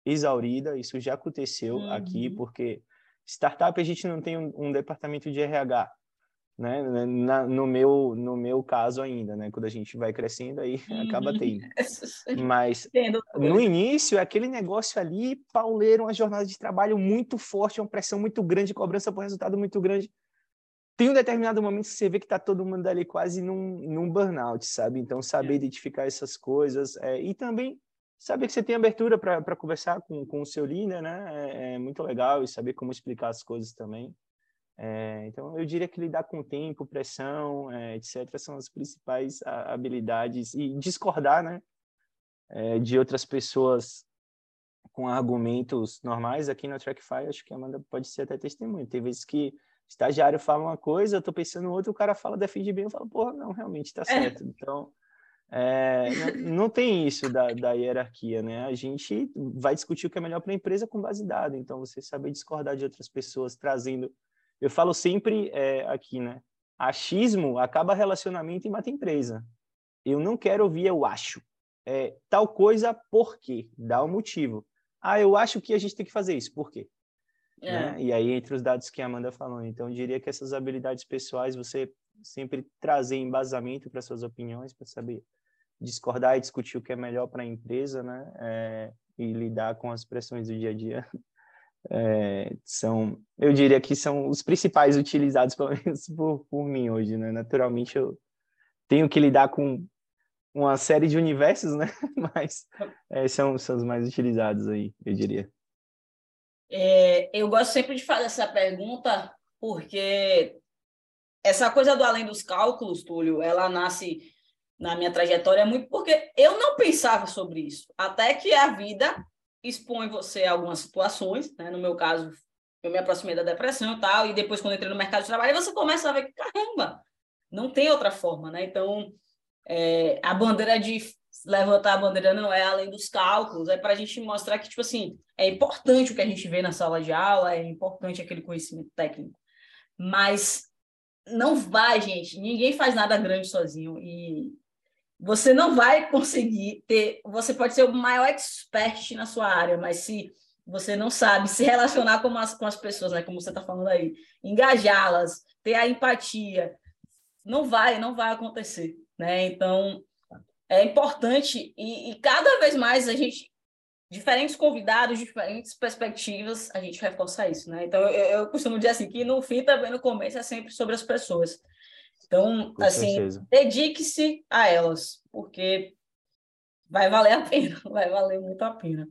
exaurida, isso já aconteceu uhum. aqui, porque startup a gente não tem um, um departamento de RH, né? Na, no meu no meu caso ainda, né? Quando a gente vai crescendo aí acaba uhum. tendo. Mas no início aquele negócio ali, pauleiro, uma jornada de trabalho muito forte, uma pressão muito grande, cobrança por resultado muito grande. Tem um determinado momento que você vê que tá todo mundo ali quase num, num burnout, sabe? Então saber é. identificar essas coisas é, e também saber que você tem abertura para conversar com, com o seu líder, né? É, é muito legal e saber como explicar as coisas também. É, então, eu diria que lidar com tempo, pressão, é, etc., são as principais habilidades. E discordar né, é, de outras pessoas com argumentos normais aqui na Trackfy, acho que a Amanda pode ser até testemunha. Tem vezes que estagiário fala uma coisa, eu estou pensando outra, o cara fala, defende bem, eu falo, porra, não, realmente está é. certo. Então, é, não, não, tem isso da, da hierarquia, né? A gente vai discutir o que é melhor para a empresa com base em dados. Então, você saber discordar de outras pessoas, trazendo eu falo sempre é, aqui, né? Achismo acaba relacionamento e mata empresa. Eu não quero ouvir eu acho. É, tal coisa, por quê? Dá o um motivo. Ah, eu acho que a gente tem que fazer isso. Por quê? É. Né? E aí, entre os dados que a Amanda falou. Então, eu diria que essas habilidades pessoais, você sempre trazer embasamento para suas opiniões, para saber discordar e discutir o que é melhor para a empresa, né? É, e lidar com as pressões do dia a dia. É, são, eu diria que são os principais utilizados, pelo menos por, por mim hoje, né? Naturalmente eu tenho que lidar com uma série de universos, né? Mas é, são, são os mais utilizados aí, eu diria. É, eu gosto sempre de fazer essa pergunta porque essa coisa do além dos cálculos, Túlio, ela nasce na minha trajetória muito porque eu não pensava sobre isso, até que a vida expõe você a algumas situações, né? No meu caso, eu me aproximei da depressão e tal, e depois quando entrei no mercado de trabalho, você começa a ver que caramba, não tem outra forma, né? Então, é, a bandeira de levantar a bandeira não é além dos cálculos, é para a gente mostrar que, tipo assim, é importante o que a gente vê na sala de aula, é importante aquele conhecimento técnico, mas não vai, gente, ninguém faz nada grande sozinho e você não vai conseguir ter, você pode ser o maior expert na sua área, mas se você não sabe se relacionar com as, com as pessoas, né, como você está falando aí, engajá-las, ter a empatia, não vai, não vai acontecer, né? Então, é importante e, e cada vez mais a gente diferentes convidados, diferentes perspectivas, a gente reforça isso, né? Então, eu, eu costumo dizer assim, que no fim também no começo é sempre sobre as pessoas. Então, Com assim, dedique-se a elas, porque vai valer a pena, vai valer muito a pena.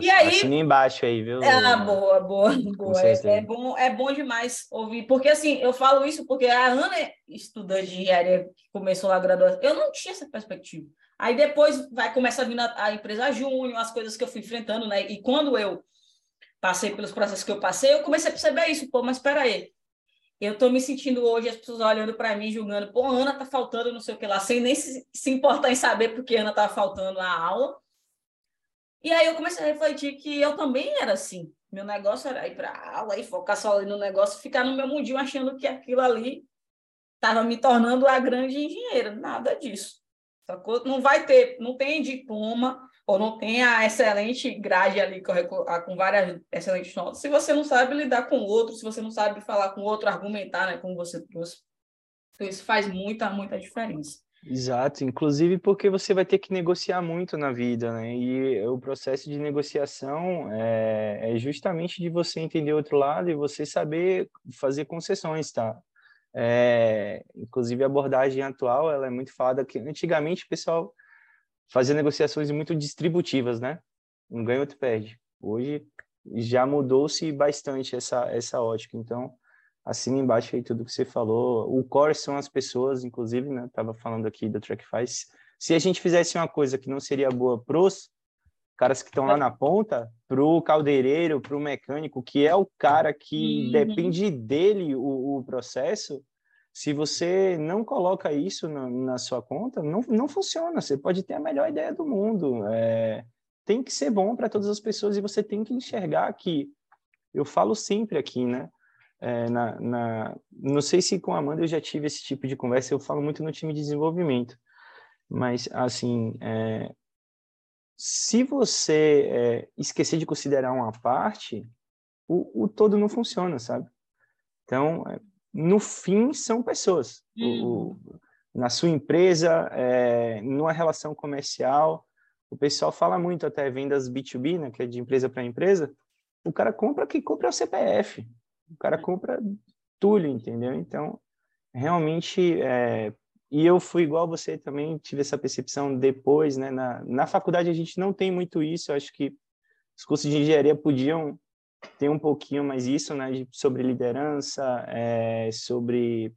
E aí, assina embaixo aí, viu? Ah, boa, boa, boa. É, é, bom, é bom demais ouvir, porque assim, eu falo isso porque a Ana, é estudante de engenharia, que começou a graduação, eu não tinha essa perspectiva. Aí depois vai começar a vir a, a empresa júnior, as coisas que eu fui enfrentando, né? E quando eu passei pelos processos que eu passei, eu comecei a perceber isso, pô, mas espera aí. Eu estou me sentindo hoje, as pessoas olhando para mim, julgando, pô, Ana tá faltando não sei o que lá, sem nem se, se importar em saber porque Ana estava faltando a aula. E aí eu comecei a refletir que eu também era assim. Meu negócio era ir para aula e focar só no negócio, ficar no meu mundinho achando que aquilo ali estava me tornando a grande engenheira. Nada disso. Não vai ter, não tem diploma ou não tem a excelente grade ali com várias excelentes notas. Se você não sabe lidar com o outro, se você não sabe falar com o outro, argumentar, né, como você. Então, isso faz muita, muita diferença. Exato, inclusive porque você vai ter que negociar muito na vida, né? E o processo de negociação é, é justamente de você entender o outro lado e você saber fazer concessões, tá? É, inclusive a abordagem atual, ela é muito falada que antigamente o pessoal fazia negociações muito distributivas, né? Um ganha, outro perde. Hoje já mudou-se bastante essa, essa ótica, então assina embaixo aí tudo que você falou. O core são as pessoas, inclusive, né? Tava falando aqui do Trackfy. Se a gente fizesse uma coisa que não seria boa pros caras que estão lá na ponta, pro caldeireiro, pro mecânico, que é o cara que uhum. depende dele o, o, processo, se você não coloca isso na, na, sua conta, não, não funciona. Você pode ter a melhor ideia do mundo. É, tem que ser bom para todas as pessoas e você tem que enxergar que eu falo sempre aqui, né? é, na, na, não sei se com a Amanda eu já tive esse tipo de conversa, eu falo muito no time de desenvolvimento, mas assim, é, se você é, esquecer de considerar uma parte, o, o, todo não funciona, sabe? Então, é, no fim, são pessoas. O, uhum. na sua empresa, é, numa relação comercial, o pessoal fala muito até vendas B2B, né, que é de empresa para empresa, o cara compra que compra o CPF. O cara compra tulho, entendeu? Então, realmente, é... e eu fui igual você também, tive essa percepção depois, né? Na, na faculdade a gente não tem muito isso, eu acho que os cursos de engenharia podiam ter um pouquinho mais isso, né? De, sobre liderança, é... sobre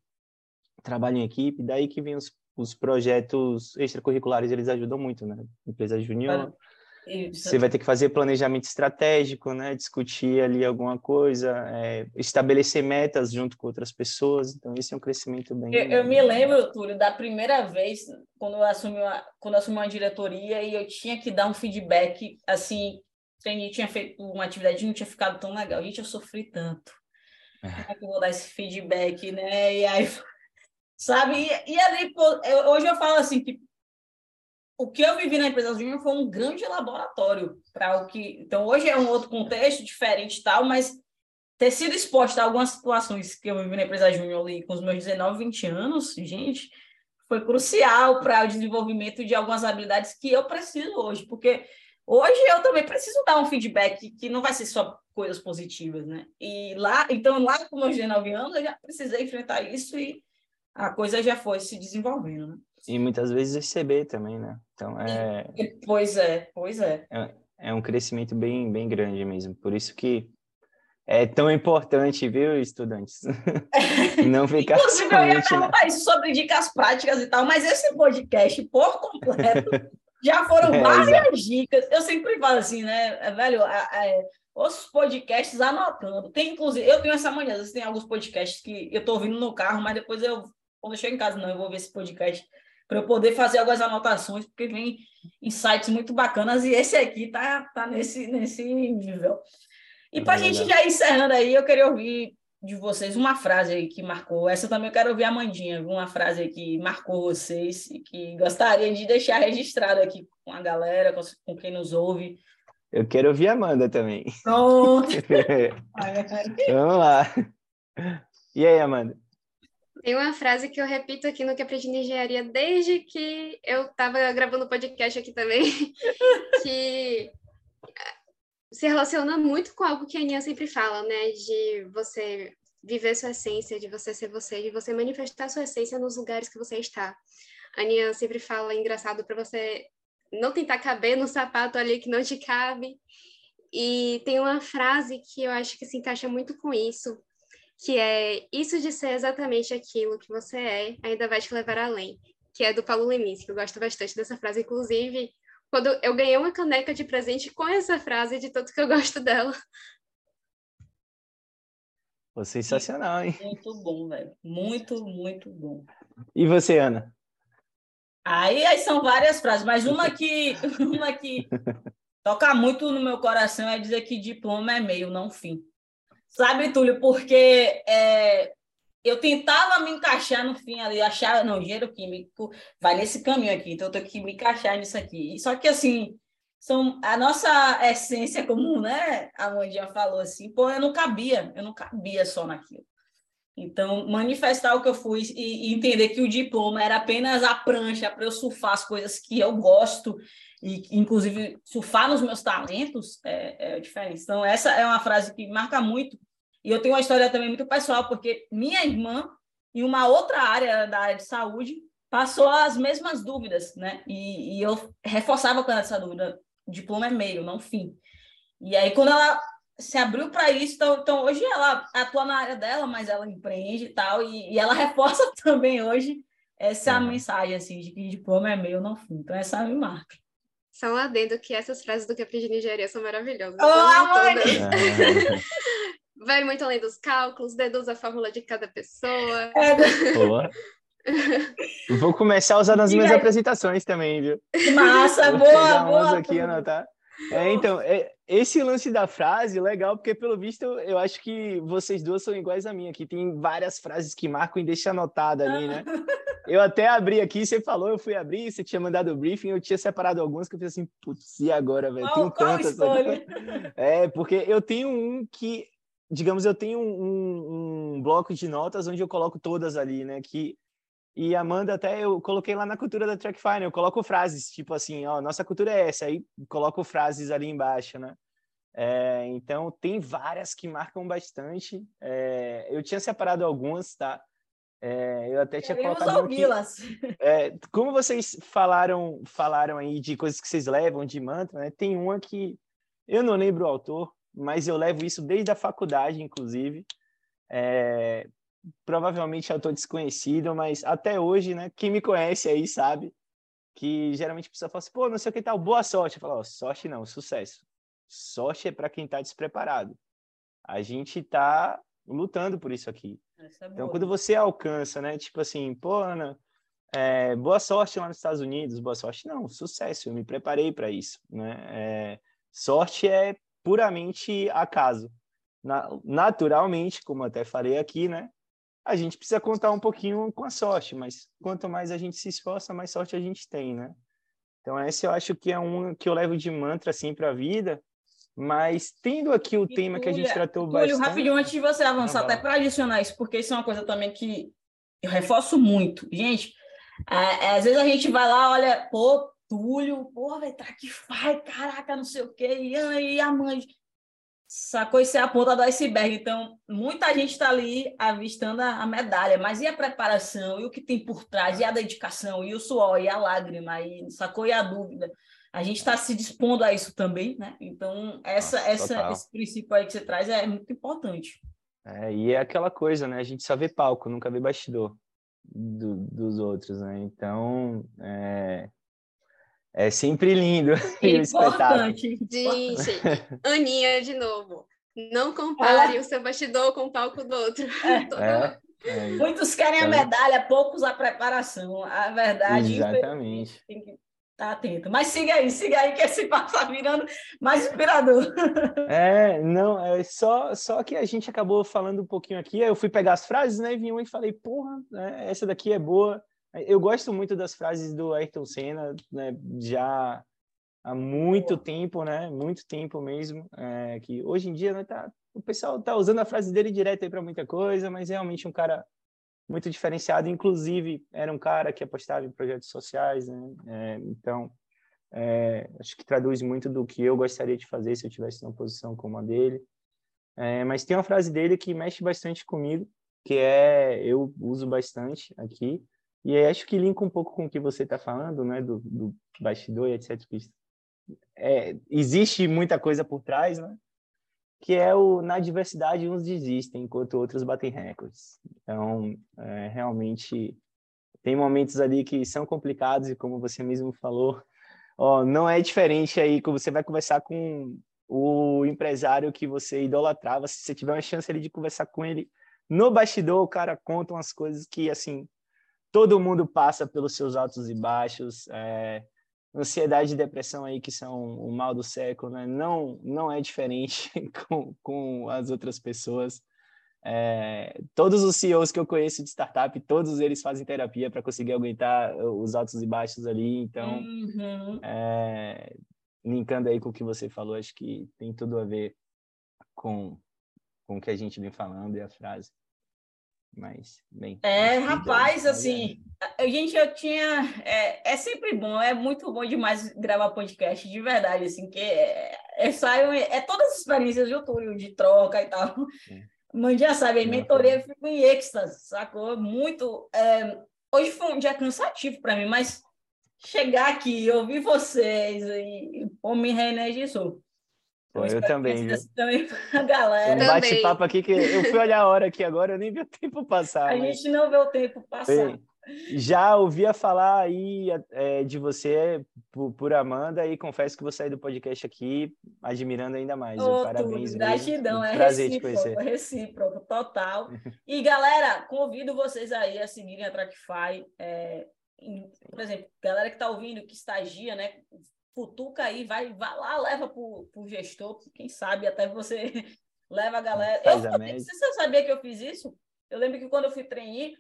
trabalho em equipe, daí que vem os, os projetos extracurriculares, eles ajudam muito, né? Empresa júnior você vai ter que fazer planejamento estratégico, né? Discutir ali alguma coisa, é, estabelecer metas junto com outras pessoas. Então, esse é um crescimento bem. Eu, eu me lembro, Túlio, da primeira vez quando eu assumi uma, quando eu assumi uma diretoria e eu tinha que dar um feedback assim. Eu tinha feito uma atividade não tinha ficado tão legal. Gente, eu sofri tanto. É. Como é que eu vou dar esse feedback, né? E aí, sabe? E, e ali, pô, eu, hoje eu falo assim que o que eu vivi na empresa Júnior foi um grande laboratório para o que. Então, hoje é um outro contexto diferente tal, mas ter sido exposta a algumas situações que eu vivi na empresa Júnior ali com os meus 19, 20 anos, gente, foi crucial para o desenvolvimento de algumas habilidades que eu preciso hoje, porque hoje eu também preciso dar um feedback que não vai ser só coisas positivas, né? E lá, então lá com meus 19 anos, eu já precisei enfrentar isso e a coisa já foi se desenvolvendo, né? E muitas vezes receber também, né? Então é. Pois é, pois é. É, é um crescimento bem, bem grande mesmo. Por isso que é tão importante, viu, estudantes? Não ficar Inclusive, eu ia perguntar isso sobre dicas práticas e tal, mas esse podcast, por completo, já foram é, várias dicas. Eu sempre falo assim, né, é, velho, é, os podcasts anotando. Tem, inclusive, eu tenho essa mania, às vezes tem alguns podcasts que eu tô ouvindo no carro, mas depois eu, quando eu chego em casa, não, eu vou ver esse podcast para eu poder fazer algumas anotações, porque vem insights muito bacanas e esse aqui tá, tá nesse, nesse nível. E para a gente já encerrando aí, eu queria ouvir de vocês uma frase aí que marcou. Essa também eu quero ouvir a Mandinha, uma frase aí que marcou vocês e que gostaria de deixar registrado aqui com a galera, com, com quem nos ouve. Eu quero ouvir a Amanda também. Pronto. Vamos lá. E aí, Amanda? Tem uma frase que eu repito aqui no que aprendi na engenharia desde que eu estava gravando o podcast aqui também, que se relaciona muito com algo que a Aninha sempre fala, né? De você viver sua essência, de você ser você, de você manifestar sua essência nos lugares que você está. A Aninha sempre fala, engraçado, para você não tentar caber no sapato ali que não te cabe. E tem uma frase que eu acho que se encaixa muito com isso, que é isso de ser exatamente aquilo que você é, ainda vai te levar além, que é do Paulo Leminski. Eu gosto bastante dessa frase, inclusive, quando eu ganhei uma caneca de presente com essa frase de tanto que eu gosto dela. Pô, sensacional, hein? Muito bom, velho. Muito, muito bom. E você, Ana? Aí, aí são várias frases, mas uma que, uma que toca muito no meu coração é dizer que diploma é meio, não fim. Sabe, Túlio, porque é, eu tentava me encaixar no fim ali, achar, não, engenheiro químico vai nesse caminho aqui, então eu tenho que me encaixar nisso aqui. Só que, assim, são, a nossa essência comum, né? A Mandinha falou assim, pô, eu não cabia, eu não cabia só naquilo. Então, manifestar o que eu fui e, e entender que o diploma era apenas a prancha para eu surfar as coisas que eu gosto e, inclusive, surfar nos meus talentos é, é diferente. Então, essa é uma frase que marca muito e eu tenho uma história também muito pessoal, porque minha irmã, em uma outra área da área de saúde, passou as mesmas dúvidas, né? E, e eu reforçava com essa dúvida: diploma é meio, não fim. E aí, quando ela se abriu para isso, então, então, hoje ela atua na área dela, mas ela empreende e tal, e, e ela reforça também hoje essa uhum. mensagem, assim, de que diploma é meio, não fim. Então, essa me marca. Só um adendo que essas frases do que aprendi de engenharia são maravilhosas. Oh, vai muito além dos cálculos, deduz a fórmula de cada pessoa. É. Boa. Vou começar a usar nas minhas apresentações também, viu? Massa, Vou boa, boa. aqui anotar. É, então, é, esse lance da frase, legal, porque pelo visto eu acho que vocês duas são iguais a mim aqui. Tem várias frases que marcam e deixam anotada ali, né? Eu até abri aqui, você falou, eu fui abrir, você tinha mandado o briefing, eu tinha separado alguns que eu fiz assim, putz, e agora, velho? Tenho tantas. É, porque eu tenho um que digamos, eu tenho um, um, bloco de notas onde eu coloco todas ali, né? Que e Amanda até eu coloquei lá na cultura da Trackfine, eu coloco frases, tipo assim, ó, nossa cultura é essa, aí coloco frases ali embaixo, né? É, então tem várias que marcam bastante. É, eu tinha separado algumas, tá? É, eu até tinha Queremos colocado aqui. É, como vocês falaram, falaram aí de coisas que vocês levam de mantra, né? Tem uma que eu não lembro o autor, mas eu levo isso desde a faculdade, inclusive. É, provavelmente eu estou desconhecido, mas até hoje, né, quem me conhece aí sabe que geralmente a pessoa fala assim, pô, não sei o que tal, boa sorte. Eu falo, oh, sorte não, sucesso. Sorte é para quem está despreparado. A gente está lutando por isso aqui. É então, quando você alcança, né, tipo assim, pô, Ana, é, boa sorte lá nos Estados Unidos, boa sorte. Não, sucesso, eu me preparei para isso, né? É, sorte é puramente acaso. Na, naturalmente, como até falei aqui, né? A gente precisa contar um pouquinho com a sorte, mas quanto mais a gente se esforça, mais sorte a gente tem, né? Então esse eu acho que é um que eu levo de mantra assim para a vida, Mas tendo aqui o e tema que a gente tratou Túlio, bastante... rapidinho, antes de você avançar, até para adicionar isso, porque isso é uma coisa também que eu reforço muito. Gente, é, é, às vezes a gente vai lá, olha, pô, Túlio, porra, vai tá que faz, caraca, não sei o quê, e a mãe sacou isso é a ponta do iceberg. Então, muita gente está ali avistando a, a, medalha, mas e a preparação, e o que tem por trás, e a dedicação, e o suor, e a lágrima, e sacou e a dúvida. A gente está se dispondo a isso também, né? Então, essa, Nossa, essa, esse princípio aí que você traz é muito importante. É, e é aquela coisa, né? A gente só vê palco, nunca vê bastidor do, dos outros, né? Então, é, é sempre lindo é importante. Gente, Aninha, de novo. Não compare ah. o seu bastidor com o palco do outro. É. É, Muitos querem a medalha, poucos a preparação. A verdade Exatamente. tem que estar atento. Mas siga aí, siga aí, que esse passo está virando mais inspirador. É, não, é só, só que a gente acabou falando um pouquinho aqui. Eu fui pegar as frases, né? E vi uma e falei, porra, né, essa daqui é boa. Eu gosto muito das frases do Ayrton Senna, né, já há muito tempo, né, muito tempo mesmo, é, que hoje em dia né, tá, o pessoal tá usando a frase dele direto aí para muita coisa, mas realmente um cara muito diferenciado, inclusive era um cara que apostava em projetos sociais, né, é, então é, acho que traduz muito do que eu gostaria de fazer se eu tivesse uma posição como a dele. É, mas tem uma frase dele que mexe bastante comigo, que é eu uso bastante aqui, e acho que linka um pouco com o que você está falando, né, do, do bastidor e etc. É, existe muita coisa por trás, né? Que é o na diversidade uns desistem enquanto outros batem recordes. Então, é, realmente tem momentos ali que são complicados e como você mesmo falou, ó, não é diferente aí quando você vai conversar com o empresário que você idolatrava, se você tiver uma chance ali de conversar com ele no bastidor, o cara conta umas coisas que assim todo mundo passa pelos seus altos e baixos, é, ansiedade e depressão aí que são o mal do século, né? Não, não é diferente com, com as outras pessoas. É, todos os CEOs que eu conheço de startup, todos eles fazem terapia para conseguir aguentar os altos e baixos ali. Então, uhum. é, linkando aí com o que você falou, acho que tem tudo a ver com, com o que a gente vem falando e a frase. Mas, bem. É, rapaz, assim, a gente, eu tinha. É, é sempre bom, é muito bom demais gravar podcast, de verdade, assim, que é, é, é, é todas as experiências de YouTube, de troca e tal. Mas já sabe, a mentoria eu fico em êxtase, sacou? Muito. É, hoje foi um dia cansativo para mim, mas chegar aqui ouvir vocês e, e me reenergizou. Pô, eu, também, viu? também a galera. Um bate-papo aqui que eu fui olhar a hora aqui agora, eu nem vi o tempo passar. A mas... gente não vê o tempo passar. Bem, já ouvia falar aí é, de você por, por, Amanda e confesso que vou sair do podcast aqui admirando ainda mais. Ô, Parabéns. Tudo, gratidão, é prazer recíproco, recíproco, total. E galera, convido vocês aí a seguirem a Trackfy. É, por exemplo, galera que está ouvindo, que estagia, né? Futuca aí, vai, vai lá, leva para o gestor, quem sabe até você leva a galera. Eu, eu, você sabia que eu fiz isso? Eu lembro que quando eu fui treinar,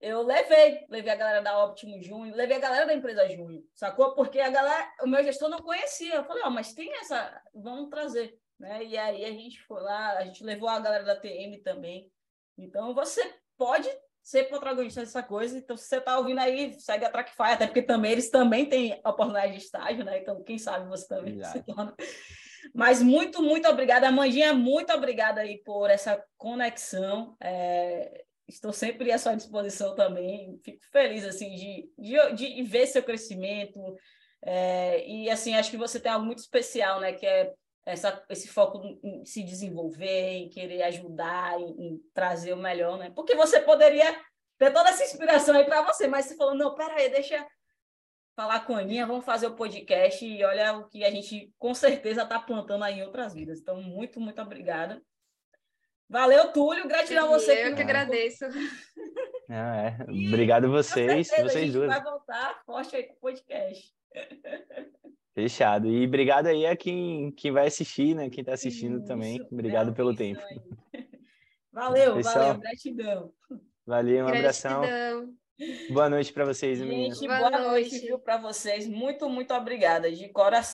eu levei, levei a galera da Optimo Junho, levei a galera da empresa Junho, sacou? Porque a galera, o meu gestor não conhecia. Eu falei, ó, oh, mas tem essa, vamos trazer, né? E aí a gente foi lá, a gente levou a galera da TM também. Então você pode ser protagonista dessa coisa. Então, se você está ouvindo aí, segue a Trackfy, até porque também eles também têm oportunidade de estágio, né? Então, quem sabe você também se torna. Mas muito, muito obrigada. Amandinha, muito obrigada aí por essa conexão. É, estou sempre à sua disposição também. Fico feliz, assim, de, de, de ver seu crescimento. É, e, assim, acho que você tem algo muito especial, né? Que é essa, esse foco em se desenvolver, em querer ajudar, em, em, trazer o melhor, né? Porque você poderia ter toda essa inspiração aí para você, mas você falou, não, peraí, deixa falar com a Aninha, vamos fazer o podcast e olha o que a gente com certeza está plantando aí em outras vidas. Então, muito, muito obrigada. Valeu, Túlio, gratidão a você. Eu que, que agradeço. Ah, é. Obrigado vocês, certeza, vocês duas. vai voltar forte aí com o podcast. Fechado. E obrigado aí a quem, quem vai assistir, né? Quem está assistindo Isso, também. Obrigado pelo tempo. Aí. Valeu, Pessoal, valeu, gratidão. Valeu, um abração. Boa noite para vocês, meninas. Boa, boa noite, noite. para vocês. Muito, muito obrigada, de coração.